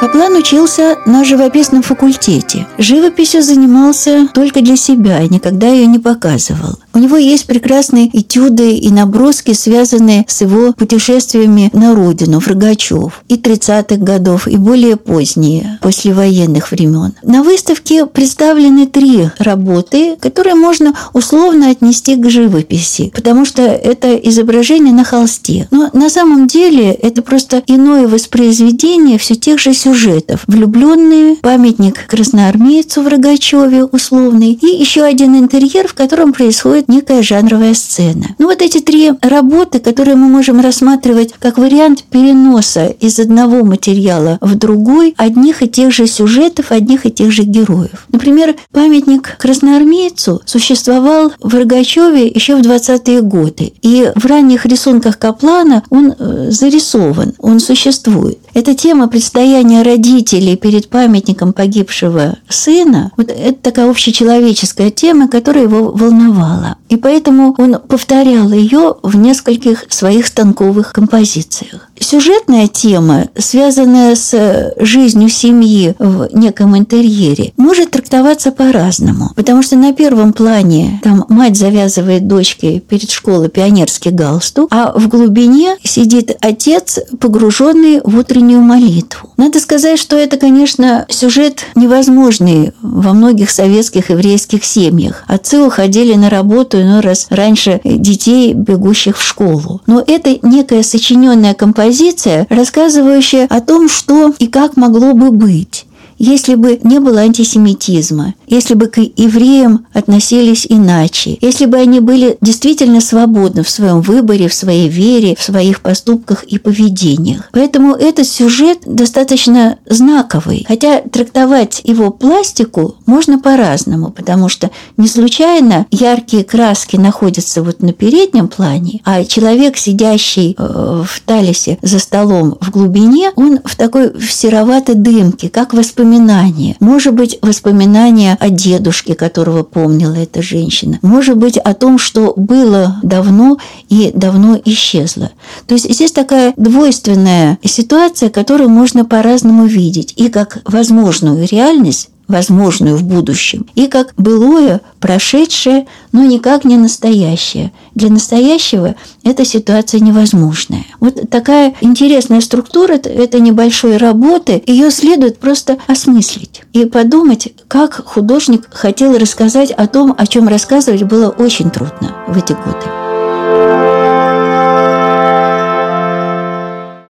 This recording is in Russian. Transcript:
Каплан учился на живописном факультете. Живописью занимался только для себя и никогда ее не показывал. У него есть прекрасные этюды и наброски, связанные с его путешествиями на родину, в Рогачев, и 30-х годов, и более поздние, послевоенных времен. На выставке представлены три работы, которые можно условно отнести к живописи, потому что это изображение на холсте. Но на самом деле это просто иное воспроизведение все тех же сюжетов. Влюбленные, памятник красноармейцу в Рогачеве условный, и еще один интерьер, в котором происходит существует некая жанровая сцена. Ну вот эти три работы, которые мы можем рассматривать как вариант переноса из одного материала в другой одних и тех же сюжетов, одних и тех же героев. Например, памятник красноармейцу существовал в Рогачеве еще в 20-е годы. И в ранних рисунках Каплана он э, зарисован, он существует. Эта тема предстояния родителей перед памятником погибшего сына, вот это такая общечеловеческая тема, которая его волновала. И поэтому он повторял ее в нескольких своих станковых композициях. Сюжетная тема, связанная с жизнью семьи в неком интерьере, может трактоваться по-разному. Потому что на первом плане там мать завязывает дочке перед школой пионерский галстук, а в глубине сидит отец, погруженный в утреннюю молитву. Надо сказать, что это, конечно, сюжет невозможный во многих советских еврейских семьях. Отцы уходили на работу иной раз раньше детей, бегущих в школу. Но это некая сочиненная композиция позиция, рассказывающая о том, что и как могло бы быть если бы не было антисемитизма, если бы к евреям относились иначе, если бы они были действительно свободны в своем выборе, в своей вере, в своих поступках и поведениях. Поэтому этот сюжет достаточно знаковый. Хотя трактовать его пластику можно по-разному, потому что не случайно яркие краски находятся вот на переднем плане, а человек, сидящий э, в талисе за столом в глубине, он в такой в сероватой дымке, как воспоминание воспоминания. Может быть, воспоминания о дедушке, которого помнила эта женщина. Может быть, о том, что было давно и давно исчезло. То есть здесь такая двойственная ситуация, которую можно по-разному видеть. И как возможную реальность, возможную в будущем, и как былое, прошедшее, но никак не настоящее. Для настоящего эта ситуация невозможная. Вот такая интересная структура этой небольшой работы, ее следует просто осмыслить и подумать, как художник хотел рассказать о том, о чем рассказывать было очень трудно в эти годы.